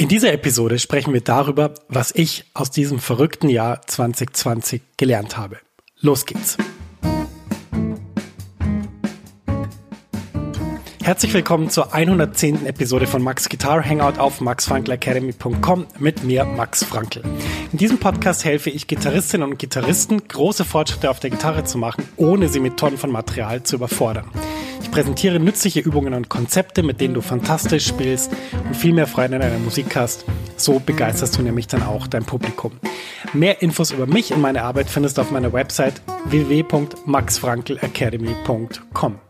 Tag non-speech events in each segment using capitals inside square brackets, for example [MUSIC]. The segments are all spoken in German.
In dieser Episode sprechen wir darüber, was ich aus diesem verrückten Jahr 2020 gelernt habe. Los geht's. Herzlich willkommen zur 110. Episode von Max Guitar Hangout auf maxfrankelacademy.com mit mir, Max Frankel. In diesem Podcast helfe ich Gitarristinnen und Gitarristen, große Fortschritte auf der Gitarre zu machen, ohne sie mit Tonnen von Material zu überfordern. Ich präsentiere nützliche Übungen und Konzepte, mit denen du fantastisch spielst und viel mehr Freude an deiner Musik hast. So begeisterst du nämlich dann auch dein Publikum. Mehr Infos über mich und meine Arbeit findest du auf meiner Website www.maxfrankelacademy.com.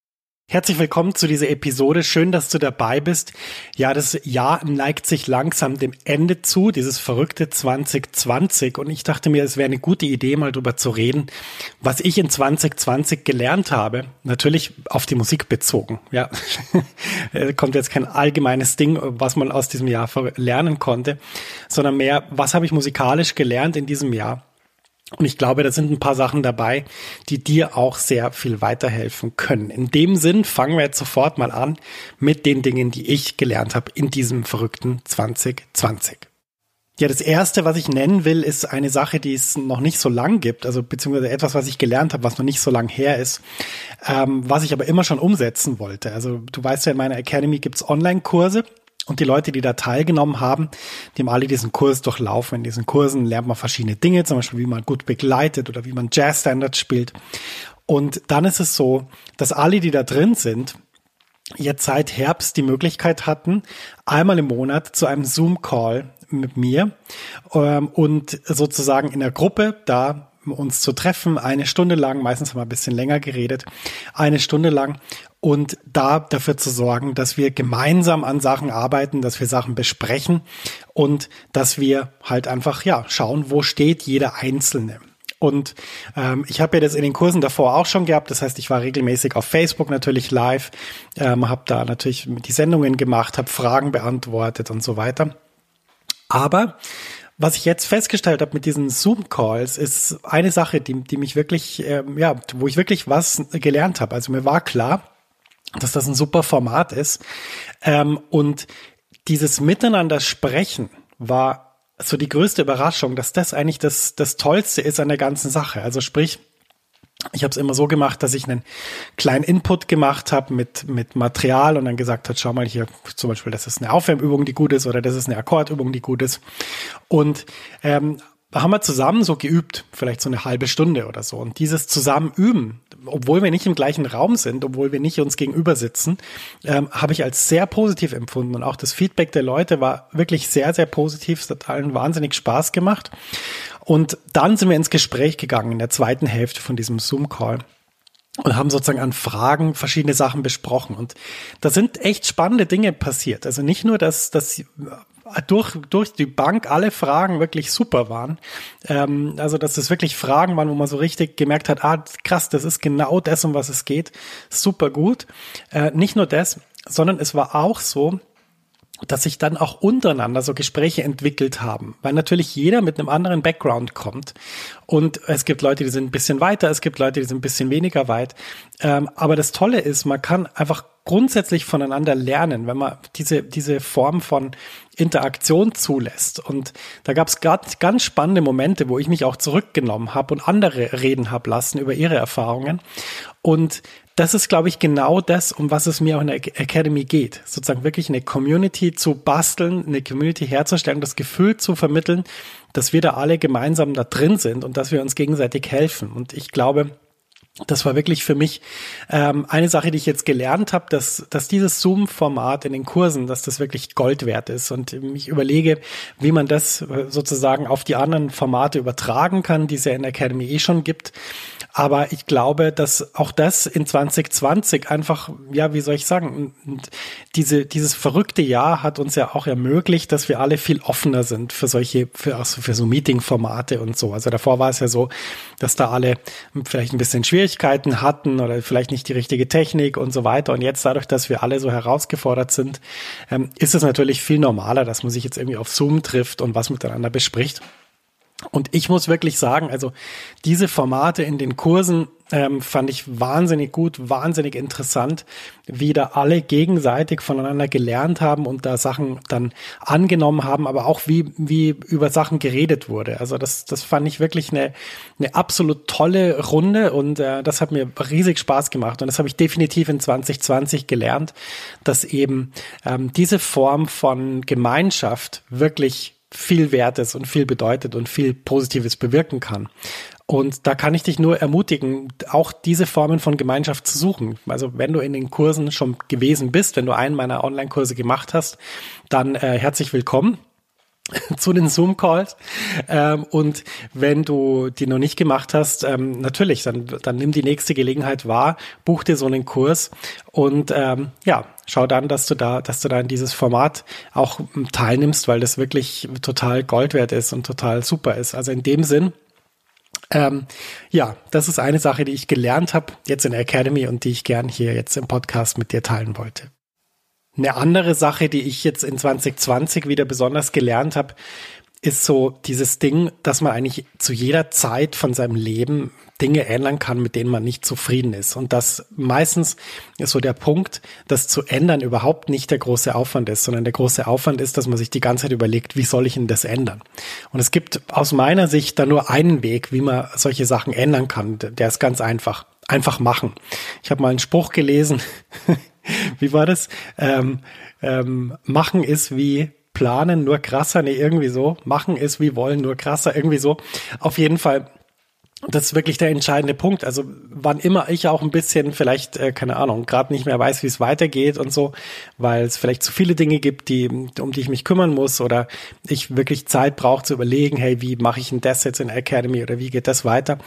Herzlich willkommen zu dieser Episode. Schön, dass du dabei bist. Ja, das Jahr neigt sich langsam dem Ende zu, dieses verrückte 2020. Und ich dachte mir, es wäre eine gute Idee, mal drüber zu reden, was ich in 2020 gelernt habe. Natürlich auf die Musik bezogen. Ja, [LAUGHS] kommt jetzt kein allgemeines Ding, was man aus diesem Jahr lernen konnte, sondern mehr, was habe ich musikalisch gelernt in diesem Jahr? Und ich glaube, da sind ein paar Sachen dabei, die dir auch sehr viel weiterhelfen können. In dem Sinn fangen wir jetzt sofort mal an mit den Dingen, die ich gelernt habe in diesem verrückten 2020. Ja, das erste, was ich nennen will, ist eine Sache, die es noch nicht so lang gibt, also beziehungsweise etwas, was ich gelernt habe, was noch nicht so lang her ist, ähm, was ich aber immer schon umsetzen wollte. Also du weißt ja, in meiner Academy gibt's Online-Kurse und die Leute, die da teilgenommen haben, die haben alle diesen Kurs durchlaufen. In diesen Kursen lernt man verschiedene Dinge, zum Beispiel wie man gut begleitet oder wie man Jazz-Standards spielt. Und dann ist es so, dass alle, die da drin sind, jetzt seit Herbst die Möglichkeit hatten, einmal im Monat zu einem Zoom-Call mit mir ähm, und sozusagen in der Gruppe da uns zu treffen, eine Stunde lang, meistens haben wir ein bisschen länger geredet, eine Stunde lang und da dafür zu sorgen, dass wir gemeinsam an Sachen arbeiten, dass wir Sachen besprechen und dass wir halt einfach ja schauen, wo steht jeder Einzelne. Und ähm, ich habe ja das in den Kursen davor auch schon gehabt. Das heißt, ich war regelmäßig auf Facebook natürlich live, ähm, habe da natürlich die Sendungen gemacht, habe Fragen beantwortet und so weiter. Aber was ich jetzt festgestellt habe mit diesen Zoom-Calls, ist eine Sache, die, die mich wirklich, ähm, ja, wo ich wirklich was gelernt habe. Also mir war klar, dass das ein super Format ist. Ähm, und dieses Miteinander sprechen war so die größte Überraschung, dass das eigentlich das, das Tollste ist an der ganzen Sache. Also sprich, ich habe es immer so gemacht, dass ich einen kleinen Input gemacht habe mit, mit Material und dann gesagt hat, schau mal hier zum Beispiel, das ist eine Aufwärmübung, die gut ist oder das ist eine Akkordübung, die gut ist. Und ähm, haben wir zusammen so geübt, vielleicht so eine halbe Stunde oder so. Und dieses Zusammenüben, obwohl wir nicht im gleichen Raum sind, obwohl wir nicht uns gegenüber sitzen, ähm, habe ich als sehr positiv empfunden. Und auch das Feedback der Leute war wirklich sehr, sehr positiv. Es hat allen wahnsinnig Spaß gemacht. Und dann sind wir ins Gespräch gegangen in der zweiten Hälfte von diesem Zoom-Call und haben sozusagen an Fragen verschiedene Sachen besprochen. Und da sind echt spannende Dinge passiert. Also nicht nur, dass, dass durch, durch die Bank alle Fragen wirklich super waren. Ähm, also, dass das wirklich Fragen waren, wo man so richtig gemerkt hat, ah, krass, das ist genau das, um was es geht. Super gut. Äh, nicht nur das, sondern es war auch so, dass sich dann auch untereinander so Gespräche entwickelt haben, weil natürlich jeder mit einem anderen Background kommt. Und es gibt Leute, die sind ein bisschen weiter, es gibt Leute, die sind ein bisschen weniger weit. Ähm, aber das Tolle ist, man kann einfach grundsätzlich voneinander lernen, wenn man diese, diese Form von Interaktion zulässt. Und da gab es ganz, spannende Momente, wo ich mich auch zurückgenommen habe und andere reden habe lassen über ihre Erfahrungen. Und das ist, glaube ich, genau das, um was es mir auch in der Academy geht. Sozusagen wirklich eine Community zu basteln, eine Community herzustellen, das Gefühl zu vermitteln, dass wir da alle gemeinsam da drin sind und dass wir uns gegenseitig helfen. Und ich glaube, das war wirklich für mich ähm, eine Sache, die ich jetzt gelernt habe, dass, dass dieses Zoom-Format in den Kursen, dass das wirklich Gold wert ist. Und ich überlege, wie man das äh, sozusagen auf die anderen Formate übertragen kann, die es ja in der Academy eh schon gibt. Aber ich glaube, dass auch das in 2020 einfach, ja, wie soll ich sagen, diese, dieses verrückte Jahr hat uns ja auch ermöglicht, dass wir alle viel offener sind für solche, für, also für so Meeting-Formate und so. Also davor war es ja so, dass da alle vielleicht ein bisschen Schwierigkeiten hatten oder vielleicht nicht die richtige Technik und so weiter. Und jetzt dadurch, dass wir alle so herausgefordert sind, ähm, ist es natürlich viel normaler, dass man sich jetzt irgendwie auf Zoom trifft und was miteinander bespricht. Und ich muss wirklich sagen, also diese Formate in den Kursen ähm, fand ich wahnsinnig gut, wahnsinnig interessant, wie da alle gegenseitig voneinander gelernt haben und da Sachen dann angenommen haben, aber auch wie, wie über Sachen geredet wurde. Also das, das fand ich wirklich eine, eine absolut tolle Runde und äh, das hat mir riesig Spaß gemacht und das habe ich definitiv in 2020 gelernt, dass eben ähm, diese Form von Gemeinschaft wirklich viel wert ist und viel bedeutet und viel Positives bewirken kann. Und da kann ich dich nur ermutigen, auch diese Formen von Gemeinschaft zu suchen. Also wenn du in den Kursen schon gewesen bist, wenn du einen meiner Online-Kurse gemacht hast, dann äh, herzlich willkommen [LAUGHS] zu den Zoom-Calls. Ähm, und wenn du die noch nicht gemacht hast, ähm, natürlich, dann, dann nimm die nächste Gelegenheit wahr, buch dir so einen Kurs und ähm, ja, schau dann, dass du da, dass du da in dieses Format auch teilnimmst, weil das wirklich total Gold wert ist und total super ist. Also in dem Sinn, ähm, ja, das ist eine Sache, die ich gelernt habe jetzt in der Academy und die ich gern hier jetzt im Podcast mit dir teilen wollte. Eine andere Sache, die ich jetzt in 2020 wieder besonders gelernt habe, ist so dieses Ding, dass man eigentlich zu jeder Zeit von seinem Leben Dinge ändern kann, mit denen man nicht zufrieden ist. Und das meistens ist so der Punkt, dass zu ändern überhaupt nicht der große Aufwand ist, sondern der große Aufwand ist, dass man sich die ganze Zeit überlegt, wie soll ich denn das ändern? Und es gibt aus meiner Sicht da nur einen Weg, wie man solche Sachen ändern kann. Der ist ganz einfach. Einfach machen. Ich habe mal einen Spruch gelesen, [LAUGHS] wie war das? Ähm, ähm, machen ist wie planen, nur krasser, nee, irgendwie so. Machen ist wie wollen, nur krasser, irgendwie so. Auf jeden Fall das ist wirklich der entscheidende Punkt. Also wann immer ich auch ein bisschen vielleicht, äh, keine Ahnung, gerade nicht mehr weiß, wie es weitergeht und so, weil es vielleicht zu viele Dinge gibt, die, um die ich mich kümmern muss oder ich wirklich Zeit brauche zu überlegen, hey, wie mache ich denn das jetzt in Academy oder wie geht das weiter,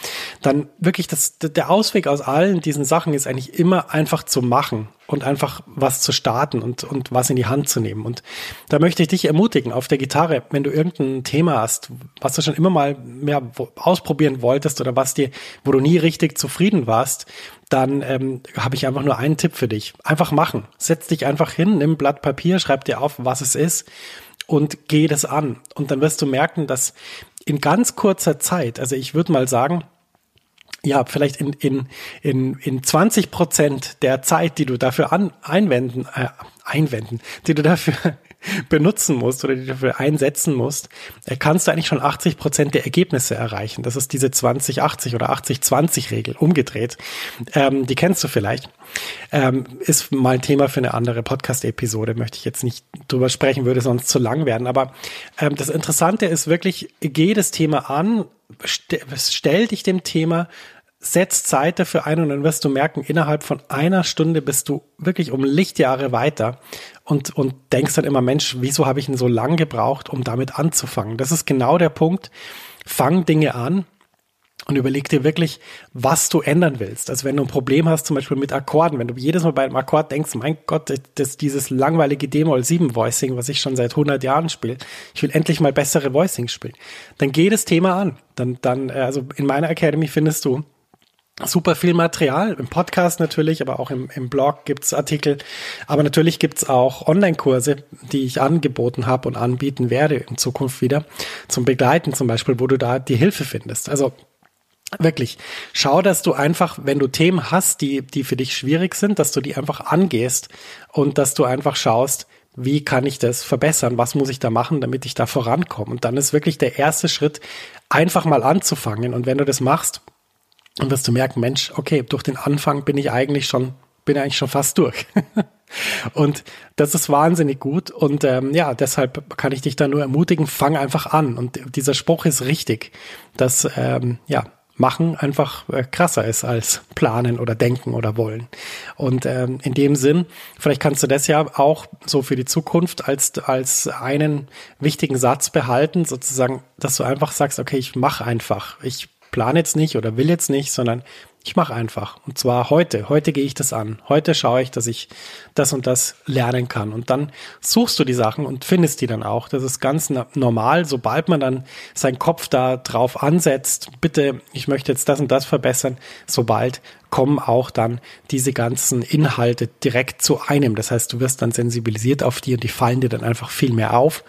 dann wirklich das, der Ausweg aus allen diesen Sachen ist eigentlich immer einfach zu machen und einfach was zu starten und, und was in die Hand zu nehmen. Und da möchte ich dich ermutigen, auf der Gitarre, wenn du irgendein Thema hast, was du schon immer mal mehr ausprobieren wolltest oder was dir, wo du nie richtig zufrieden warst, dann ähm, habe ich einfach nur einen Tipp für dich. Einfach machen. Setz dich einfach hin, nimm ein Blatt Papier, schreib dir auf, was es ist und geh das an. Und dann wirst du merken, dass in ganz kurzer Zeit, also ich würde mal sagen, ja, vielleicht in, in, in, in 20 Prozent der Zeit, die du dafür an, einwenden, äh, einwenden, die du dafür [LAUGHS] benutzen musst oder die du dafür einsetzen musst, äh, kannst du eigentlich schon 80 Prozent der Ergebnisse erreichen. Das ist diese 20-80 oder 80-20-Regel umgedreht. Ähm, die kennst du vielleicht. Ähm, ist mal ein Thema für eine andere Podcast-Episode, möchte ich jetzt nicht drüber sprechen, würde sonst zu lang werden. Aber ähm, das Interessante ist wirklich, geh das Thema an, st stell dich dem Thema setz Zeit dafür ein und dann wirst du merken, innerhalb von einer Stunde bist du wirklich um Lichtjahre weiter und, und denkst dann immer, Mensch, wieso habe ich denn so lang gebraucht, um damit anzufangen? Das ist genau der Punkt. Fang Dinge an und überleg dir wirklich, was du ändern willst. Also wenn du ein Problem hast, zum Beispiel mit Akkorden, wenn du jedes Mal bei einem Akkord denkst, mein Gott, das dieses langweilige D-Moll 7 Voicing, was ich schon seit 100 Jahren spiele, ich will endlich mal bessere Voicings spielen, dann geh das Thema an. Dann, dann, äh, also in meiner Academy findest du super viel Material, im Podcast natürlich, aber auch im, im Blog gibt's Artikel. Aber natürlich gibt's auch Online-Kurse, die ich angeboten habe und anbieten werde in Zukunft wieder zum Begleiten zum Beispiel, wo du da die Hilfe findest. Also wirklich, schau, dass du einfach, wenn du Themen hast, die, die für dich schwierig sind, dass du die einfach angehst und dass du einfach schaust, wie kann ich das verbessern? Was muss ich da machen, damit ich da vorankomme? Und dann ist wirklich der erste Schritt, einfach mal anzufangen. Und wenn du das machst, und wirst du merken, Mensch, okay, durch den Anfang bin ich eigentlich schon, bin eigentlich schon fast durch. [LAUGHS] und das ist wahnsinnig gut. Und ähm, ja, deshalb kann ich dich da nur ermutigen, fang einfach an. Und dieser Spruch ist richtig, dass ähm, ja machen einfach äh, krasser ist als planen oder denken oder wollen. Und ähm, in dem Sinn, vielleicht kannst du das ja auch so für die Zukunft als, als einen wichtigen Satz behalten, sozusagen, dass du einfach sagst, okay, ich mache einfach. Ich plane jetzt nicht oder will jetzt nicht, sondern ich mache einfach. Und zwar heute. Heute gehe ich das an. Heute schaue ich, dass ich das und das lernen kann. Und dann suchst du die Sachen und findest die dann auch. Das ist ganz normal. Sobald man dann seinen Kopf da drauf ansetzt, bitte, ich möchte jetzt das und das verbessern, sobald kommen auch dann diese ganzen Inhalte direkt zu einem. Das heißt, du wirst dann sensibilisiert auf die und die fallen dir dann einfach viel mehr auf.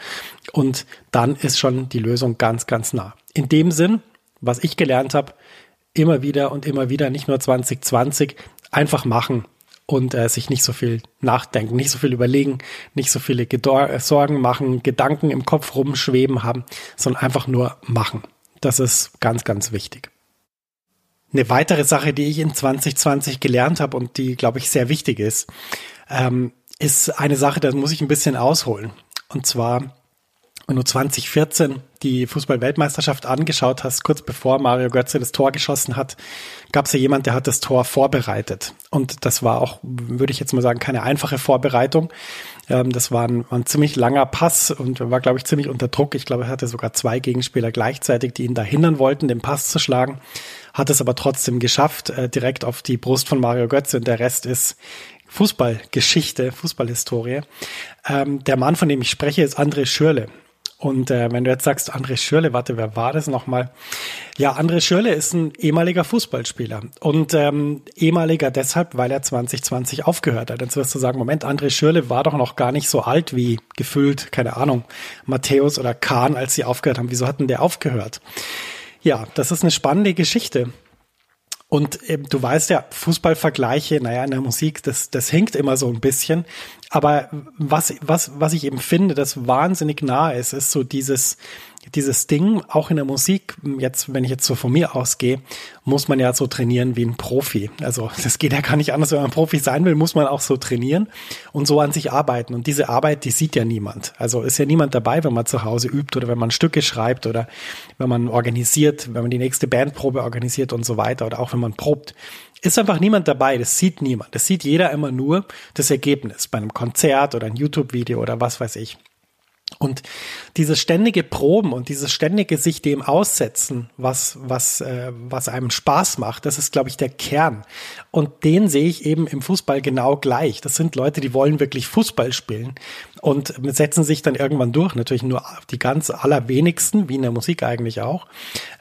Und dann ist schon die Lösung ganz, ganz nah. In dem Sinn, was ich gelernt habe, immer wieder und immer wieder, nicht nur 2020, einfach machen und äh, sich nicht so viel nachdenken, nicht so viel überlegen, nicht so viele Gedor äh, Sorgen machen, Gedanken im Kopf rumschweben haben, sondern einfach nur machen. Das ist ganz, ganz wichtig. Eine weitere Sache, die ich in 2020 gelernt habe und die, glaube ich, sehr wichtig ist, ähm, ist eine Sache, da muss ich ein bisschen ausholen. Und zwar wenn du 2014 die Fußball-Weltmeisterschaft angeschaut hast, kurz bevor Mario Götze das Tor geschossen hat, gab es ja jemand, der hat das Tor vorbereitet. Und das war auch, würde ich jetzt mal sagen, keine einfache Vorbereitung. Ähm, das war ein, ein, ziemlich langer Pass und war, glaube ich, ziemlich unter Druck. Ich glaube, er hatte sogar zwei Gegenspieler gleichzeitig, die ihn da hindern wollten, den Pass zu schlagen. Hat es aber trotzdem geschafft, äh, direkt auf die Brust von Mario Götze. Und der Rest ist Fußballgeschichte, Fußballhistorie. Ähm, der Mann, von dem ich spreche, ist André Schürle. Und äh, wenn du jetzt sagst, André Schürle, warte, wer war das nochmal? Ja, André Schürle ist ein ehemaliger Fußballspieler. Und ähm, ehemaliger deshalb, weil er 2020 aufgehört hat. Jetzt wirst du sagen, Moment, André Schürle war doch noch gar nicht so alt wie gefühlt, keine Ahnung, Matthäus oder Kahn, als sie aufgehört haben. Wieso hatten der aufgehört? Ja, das ist eine spannende Geschichte. Und ähm, du weißt ja, Fußballvergleiche, naja, in der Musik, das, das hinkt immer so ein bisschen. Aber was, was, was ich eben finde, das wahnsinnig nah ist, ist so dieses, dieses Ding, auch in der Musik, jetzt, wenn ich jetzt so von mir ausgehe, muss man ja so trainieren wie ein Profi. Also [LAUGHS] das geht ja gar nicht anders, wenn man Profi sein will, muss man auch so trainieren und so an sich arbeiten. Und diese Arbeit, die sieht ja niemand. Also ist ja niemand dabei, wenn man zu Hause übt oder wenn man Stücke schreibt oder wenn man organisiert, wenn man die nächste Bandprobe organisiert und so weiter oder auch wenn man probt. Ist einfach niemand dabei, das sieht niemand. Das sieht jeder immer nur das Ergebnis bei einem Konzert oder ein YouTube-Video oder was weiß ich. Und dieses ständige Proben und dieses ständige sich dem aussetzen, was, was, äh, was einem Spaß macht, das ist, glaube ich, der Kern. Und den sehe ich eben im Fußball genau gleich. Das sind Leute, die wollen wirklich Fußball spielen und setzen sich dann irgendwann durch. Natürlich nur die ganz allerwenigsten, wie in der Musik eigentlich auch.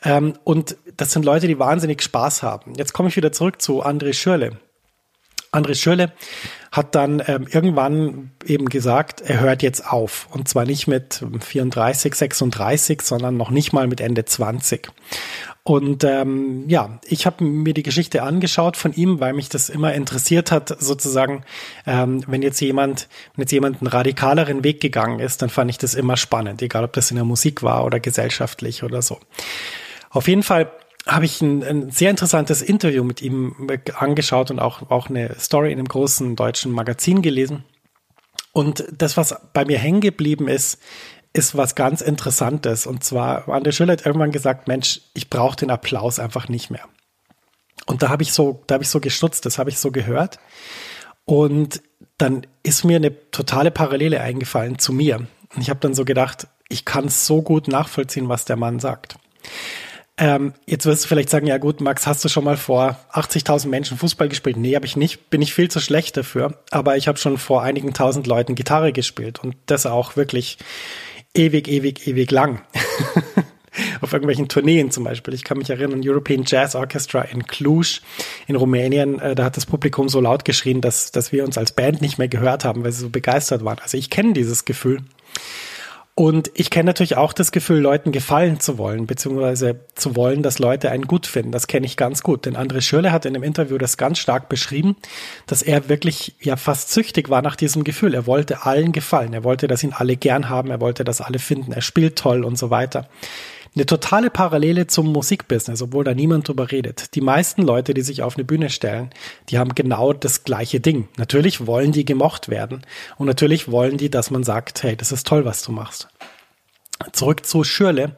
Ähm, und das sind Leute, die wahnsinnig Spaß haben. Jetzt komme ich wieder zurück zu André Schürle. André Schürle hat dann ähm, irgendwann eben gesagt, er hört jetzt auf. Und zwar nicht mit 34, 36, sondern noch nicht mal mit Ende 20. Und ähm, ja, ich habe mir die Geschichte angeschaut von ihm, weil mich das immer interessiert hat, sozusagen, ähm, wenn jetzt jemand, wenn jetzt jemand einen radikaleren Weg gegangen ist, dann fand ich das immer spannend, egal ob das in der Musik war oder gesellschaftlich oder so. Auf jeden Fall habe ich ein, ein, sehr interessantes Interview mit ihm angeschaut und auch, auch eine Story in einem großen deutschen Magazin gelesen. Und das, was bei mir hängen geblieben ist, ist was ganz Interessantes. Und zwar, André Schüller hat irgendwann gesagt, Mensch, ich brauche den Applaus einfach nicht mehr. Und da habe ich so, da habe ich so gestutzt, das habe ich so gehört. Und dann ist mir eine totale Parallele eingefallen zu mir. Und ich habe dann so gedacht, ich kann so gut nachvollziehen, was der Mann sagt. Ähm, jetzt wirst du vielleicht sagen, ja gut, Max, hast du schon mal vor 80.000 Menschen Fußball gespielt? Nee, habe ich nicht. Bin ich viel zu schlecht dafür. Aber ich habe schon vor einigen tausend Leuten Gitarre gespielt und das auch wirklich ewig, ewig, ewig lang. [LAUGHS] auf irgendwelchen Tourneen zum Beispiel. Ich kann mich erinnern, European Jazz Orchestra in Cluj in Rumänien, äh, da hat das Publikum so laut geschrien, dass, dass wir uns als Band nicht mehr gehört haben, weil sie so begeistert waren. Also ich kenne dieses Gefühl. Und ich kenne natürlich auch das Gefühl, Leuten gefallen zu wollen, beziehungsweise zu wollen, dass Leute einen gut finden. Das kenne ich ganz gut. Denn André Schürle hat in einem Interview das ganz stark beschrieben, dass er wirklich ja fast süchtig war nach diesem Gefühl. Er wollte allen gefallen. Er wollte, dass ihn alle gern haben. Er wollte, dass alle finden. Er spielt toll und so weiter eine totale Parallele zum Musikbusiness, obwohl da niemand drüber redet. Die meisten Leute, die sich auf eine Bühne stellen, die haben genau das gleiche Ding. Natürlich wollen die gemocht werden und natürlich wollen die, dass man sagt, hey, das ist toll, was du machst. Zurück zu Schürle.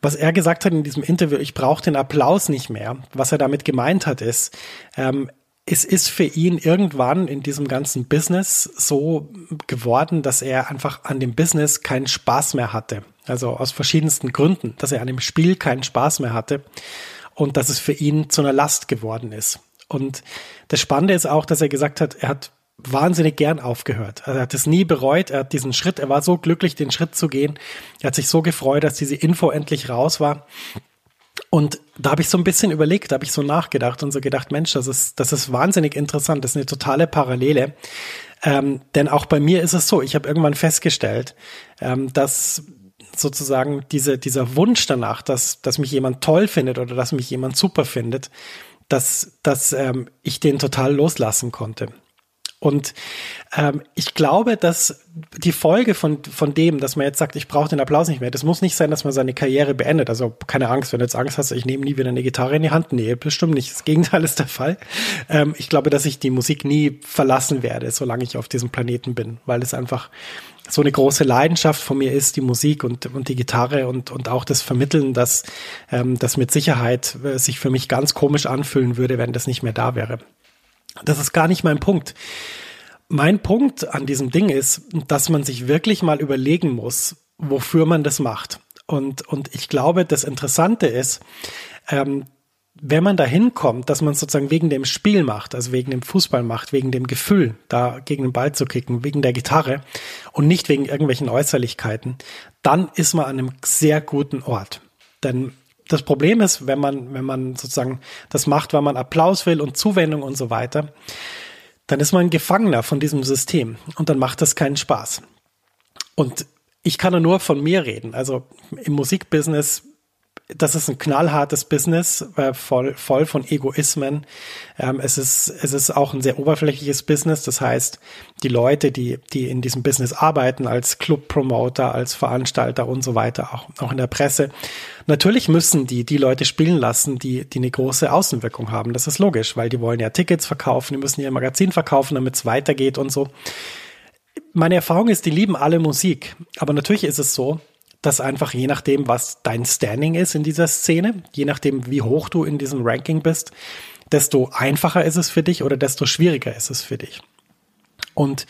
Was er gesagt hat in diesem Interview, ich brauche den Applaus nicht mehr. Was er damit gemeint hat, ist, ähm, es ist für ihn irgendwann in diesem ganzen Business so geworden, dass er einfach an dem Business keinen Spaß mehr hatte. Also aus verschiedensten Gründen, dass er an dem Spiel keinen Spaß mehr hatte und dass es für ihn zu einer Last geworden ist. Und das Spannende ist auch, dass er gesagt hat, er hat wahnsinnig gern aufgehört. Also er hat es nie bereut. Er hat diesen Schritt, er war so glücklich, den Schritt zu gehen. Er hat sich so gefreut, dass diese Info endlich raus war. Und da habe ich so ein bisschen überlegt, da habe ich so nachgedacht und so gedacht, Mensch, das ist, das ist wahnsinnig interessant, das ist eine totale Parallele. Ähm, denn auch bei mir ist es so, ich habe irgendwann festgestellt, ähm, dass sozusagen diese, dieser Wunsch danach, dass, dass mich jemand toll findet oder dass mich jemand super findet, dass, dass ähm, ich den total loslassen konnte. Und ähm, ich glaube, dass die Folge von, von dem, dass man jetzt sagt, ich brauche den Applaus nicht mehr, das muss nicht sein, dass man seine Karriere beendet. Also keine Angst, wenn du jetzt Angst hast, ich nehme nie wieder eine Gitarre in die Hand. Nee, bestimmt nicht. Das Gegenteil [LAUGHS] ist der Fall. Ähm, ich glaube, dass ich die Musik nie verlassen werde, solange ich auf diesem Planeten bin, weil es einfach so eine große Leidenschaft von mir ist, die Musik und, und die Gitarre und, und auch das Vermitteln, dass ähm, das mit Sicherheit äh, sich für mich ganz komisch anfühlen würde, wenn das nicht mehr da wäre. Das ist gar nicht mein Punkt. Mein Punkt an diesem Ding ist, dass man sich wirklich mal überlegen muss, wofür man das macht. Und, und ich glaube, das Interessante ist, ähm, wenn man da hinkommt, dass man sozusagen wegen dem Spiel macht, also wegen dem Fußball macht, wegen dem Gefühl, da gegen den Ball zu kicken, wegen der Gitarre und nicht wegen irgendwelchen Äußerlichkeiten, dann ist man an einem sehr guten Ort. Denn das Problem ist, wenn man, wenn man sozusagen das macht, weil man Applaus will und Zuwendung und so weiter, dann ist man ein Gefangener von diesem System und dann macht das keinen Spaß. Und ich kann nur von mir reden. Also im Musikbusiness das ist ein knallhartes Business, äh, voll, voll von Egoismen. Ähm, es, ist, es ist auch ein sehr oberflächliches Business. Das heißt, die Leute, die, die in diesem Business arbeiten, als Club-Promoter, als Veranstalter und so weiter, auch, auch in der Presse, natürlich müssen die die Leute spielen lassen, die, die eine große Außenwirkung haben. Das ist logisch, weil die wollen ja Tickets verkaufen, die müssen ihr Magazin verkaufen, damit es weitergeht und so. Meine Erfahrung ist, die lieben alle Musik. Aber natürlich ist es so, dass einfach je nachdem, was dein Standing ist in dieser Szene, je nachdem, wie hoch du in diesem Ranking bist, desto einfacher ist es für dich oder desto schwieriger ist es für dich. Und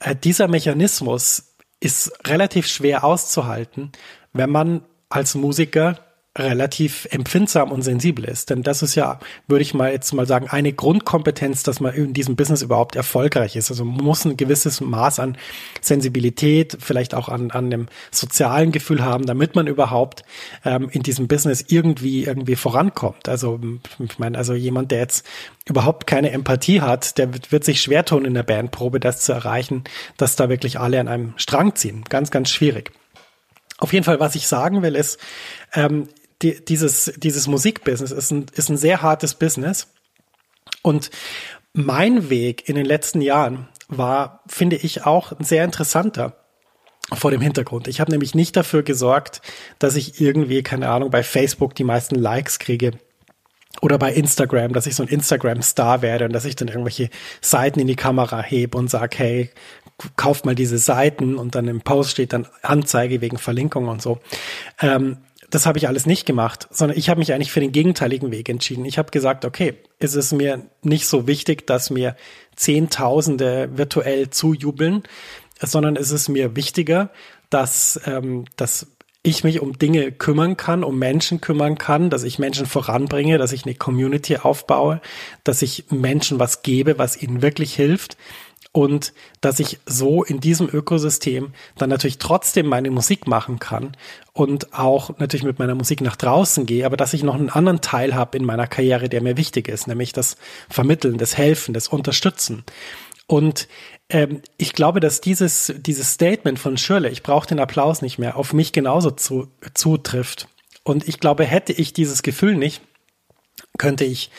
äh, dieser Mechanismus ist relativ schwer auszuhalten, wenn man als Musiker relativ empfindsam und sensibel ist. Denn das ist ja, würde ich mal jetzt mal sagen, eine Grundkompetenz, dass man in diesem Business überhaupt erfolgreich ist. Also man muss ein gewisses Maß an Sensibilität, vielleicht auch an, an dem sozialen Gefühl haben, damit man überhaupt ähm, in diesem Business irgendwie, irgendwie vorankommt. Also ich meine, also jemand, der jetzt überhaupt keine Empathie hat, der wird, wird sich schwer tun in der Bandprobe, das zu erreichen, dass da wirklich alle an einem Strang ziehen. Ganz, ganz schwierig. Auf jeden Fall, was ich sagen will, ist, ähm, die, dieses, dieses Musikbusiness ist ein, ist ein sehr hartes Business. Und mein Weg in den letzten Jahren war, finde ich, auch ein sehr interessanter vor dem Hintergrund. Ich habe nämlich nicht dafür gesorgt, dass ich irgendwie, keine Ahnung, bei Facebook die meisten Likes kriege oder bei Instagram, dass ich so ein Instagram-Star werde und dass ich dann irgendwelche Seiten in die Kamera hebe und sage, hey, kauft mal diese Seiten und dann im Post steht dann Anzeige wegen Verlinkung und so. Ähm, das habe ich alles nicht gemacht, sondern ich habe mich eigentlich für den gegenteiligen Weg entschieden. Ich habe gesagt, okay, ist es mir nicht so wichtig, dass mir Zehntausende virtuell zujubeln, sondern ist es mir wichtiger, dass, ähm, dass ich mich um Dinge kümmern kann, um Menschen kümmern kann, dass ich Menschen voranbringe, dass ich eine Community aufbaue, dass ich Menschen was gebe, was ihnen wirklich hilft und dass ich so in diesem Ökosystem dann natürlich trotzdem meine Musik machen kann und auch natürlich mit meiner Musik nach draußen gehe, aber dass ich noch einen anderen Teil habe in meiner Karriere, der mir wichtig ist, nämlich das Vermitteln, das Helfen, das Unterstützen. Und ähm, ich glaube, dass dieses, dieses Statement von Schirle, ich brauche den Applaus nicht mehr, auf mich genauso zu, zutrifft. Und ich glaube, hätte ich dieses Gefühl nicht, könnte ich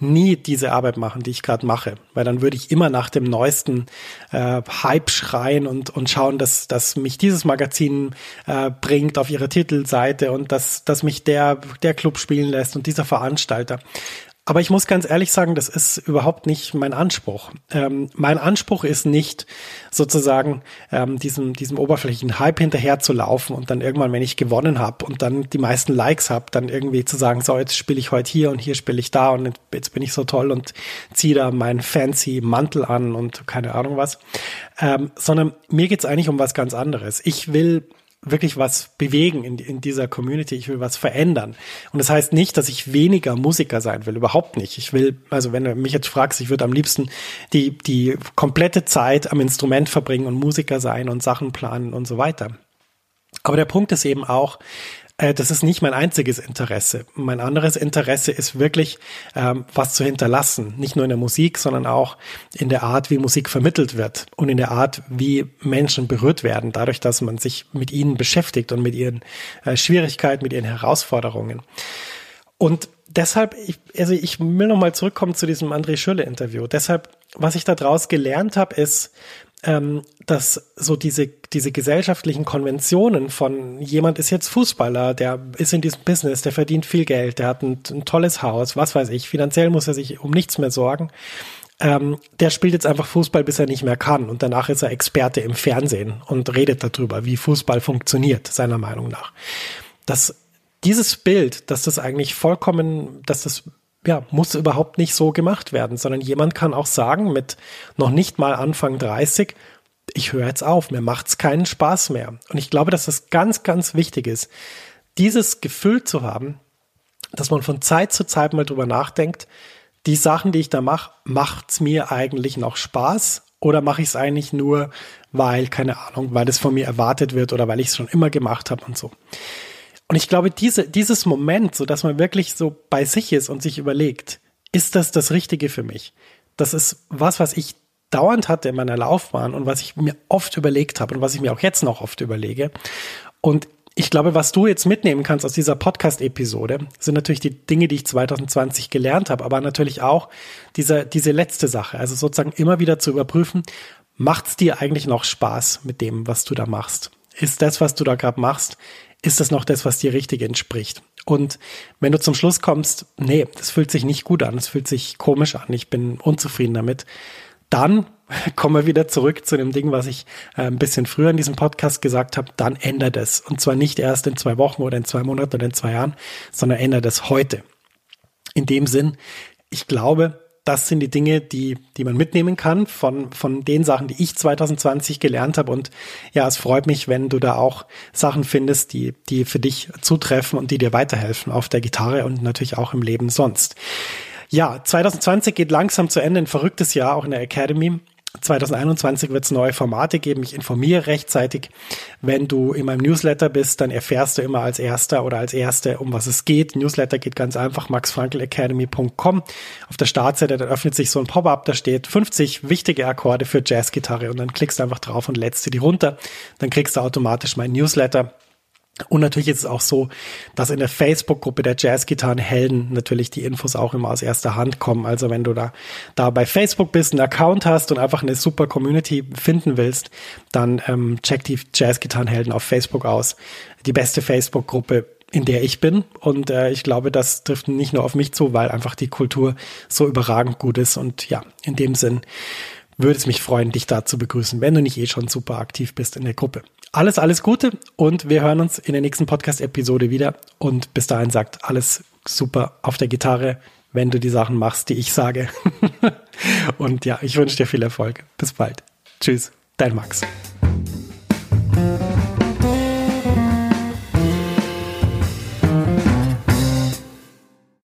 nie diese Arbeit machen, die ich gerade mache, weil dann würde ich immer nach dem neuesten äh, Hype schreien und, und schauen, dass, dass mich dieses Magazin äh, bringt auf ihre Titelseite und dass, dass mich der, der Club spielen lässt und dieser Veranstalter. Aber ich muss ganz ehrlich sagen, das ist überhaupt nicht mein Anspruch. Ähm, mein Anspruch ist nicht sozusagen ähm, diesem, diesem oberflächlichen Hype hinterher zu laufen und dann irgendwann, wenn ich gewonnen habe und dann die meisten Likes habe, dann irgendwie zu sagen, so jetzt spiele ich heute hier und hier spiele ich da und jetzt bin ich so toll und ziehe da meinen fancy Mantel an und keine Ahnung was. Ähm, sondern mir geht's eigentlich um was ganz anderes. Ich will wirklich was bewegen in, in dieser Community. Ich will was verändern. Und das heißt nicht, dass ich weniger Musiker sein will. Überhaupt nicht. Ich will, also wenn du mich jetzt fragst, ich würde am liebsten die, die komplette Zeit am Instrument verbringen und Musiker sein und Sachen planen und so weiter. Aber der Punkt ist eben auch, das ist nicht mein einziges Interesse. Mein anderes Interesse ist wirklich, ähm, was zu hinterlassen. Nicht nur in der Musik, sondern auch in der Art, wie Musik vermittelt wird und in der Art, wie Menschen berührt werden, dadurch, dass man sich mit ihnen beschäftigt und mit ihren äh, Schwierigkeiten, mit ihren Herausforderungen. Und deshalb, ich, also ich will nochmal zurückkommen zu diesem André Schülle-Interview. Deshalb, was ich daraus gelernt habe, ist, ähm, dass so diese, diese gesellschaftlichen Konventionen von jemand ist jetzt Fußballer, der ist in diesem Business, der verdient viel Geld, der hat ein, ein tolles Haus, was weiß ich, finanziell muss er sich um nichts mehr sorgen. Ähm, der spielt jetzt einfach Fußball, bis er nicht mehr kann. Und danach ist er Experte im Fernsehen und redet darüber, wie Fußball funktioniert, seiner Meinung nach. Das, dieses Bild, dass das eigentlich vollkommen, dass das ja, muss überhaupt nicht so gemacht werden, sondern jemand kann auch sagen, mit noch nicht mal Anfang 30, ich höre jetzt auf, mir macht's keinen Spaß mehr. Und ich glaube, dass das ganz, ganz wichtig ist, dieses Gefühl zu haben, dass man von Zeit zu Zeit mal drüber nachdenkt, die Sachen, die ich da mache, macht's mir eigentlich noch Spaß oder mache ich es eigentlich nur, weil, keine Ahnung, weil es von mir erwartet wird oder weil ich es schon immer gemacht habe und so. Und ich glaube, diese, dieses Moment, so dass man wirklich so bei sich ist und sich überlegt, ist das das Richtige für mich? Das ist was, was ich dauernd hatte in meiner Laufbahn und was ich mir oft überlegt habe und was ich mir auch jetzt noch oft überlege. Und ich glaube, was du jetzt mitnehmen kannst aus dieser Podcast-Episode, sind natürlich die Dinge, die ich 2020 gelernt habe, aber natürlich auch diese, diese letzte Sache. Also sozusagen immer wieder zu überprüfen, macht es dir eigentlich noch Spaß mit dem, was du da machst? Ist das, was du da gerade machst, ist das noch das, was dir richtig entspricht? Und wenn du zum Schluss kommst, nee, das fühlt sich nicht gut an, das fühlt sich komisch an, ich bin unzufrieden damit, dann [LAUGHS] kommen wir wieder zurück zu dem Ding, was ich äh, ein bisschen früher in diesem Podcast gesagt habe, dann ändert es. Und zwar nicht erst in zwei Wochen oder in zwei Monaten oder in zwei Jahren, sondern ändert es heute. In dem Sinn, ich glaube, das sind die Dinge, die, die man mitnehmen kann von, von den Sachen, die ich 2020 gelernt habe. Und ja, es freut mich, wenn du da auch Sachen findest, die, die für dich zutreffen und die dir weiterhelfen auf der Gitarre und natürlich auch im Leben sonst. Ja, 2020 geht langsam zu Ende, ein verrücktes Jahr auch in der Academy. 2021 wird es neue Formate geben. Ich informiere rechtzeitig. Wenn du in meinem Newsletter bist, dann erfährst du immer als Erster oder als Erste, um was es geht. Newsletter geht ganz einfach, maxfrankelacademy.com. Auf der Startseite, dann öffnet sich so ein Pop-up, da steht 50 wichtige Akkorde für Jazzgitarre und dann klickst du einfach drauf und lädst du die runter. Dann kriegst du automatisch meinen Newsletter und natürlich ist es auch so, dass in der Facebook-Gruppe der Jazzgitarrenhelden natürlich die Infos auch immer aus erster Hand kommen. Also wenn du da, da bei Facebook bist, einen Account hast und einfach eine super Community finden willst, dann ähm, check die Jazzgitarrenhelden auf Facebook aus. Die beste Facebook-Gruppe in der ich bin. Und äh, ich glaube, das trifft nicht nur auf mich zu, weil einfach die Kultur so überragend gut ist. Und ja, in dem Sinn würde es mich freuen, dich da zu begrüßen, wenn du nicht eh schon super aktiv bist in der Gruppe. Alles, alles Gute und wir hören uns in der nächsten Podcast-Episode wieder. Und bis dahin sagt alles super auf der Gitarre, wenn du die Sachen machst, die ich sage. [LAUGHS] und ja, ich wünsche dir viel Erfolg. Bis bald. Tschüss, dein Max.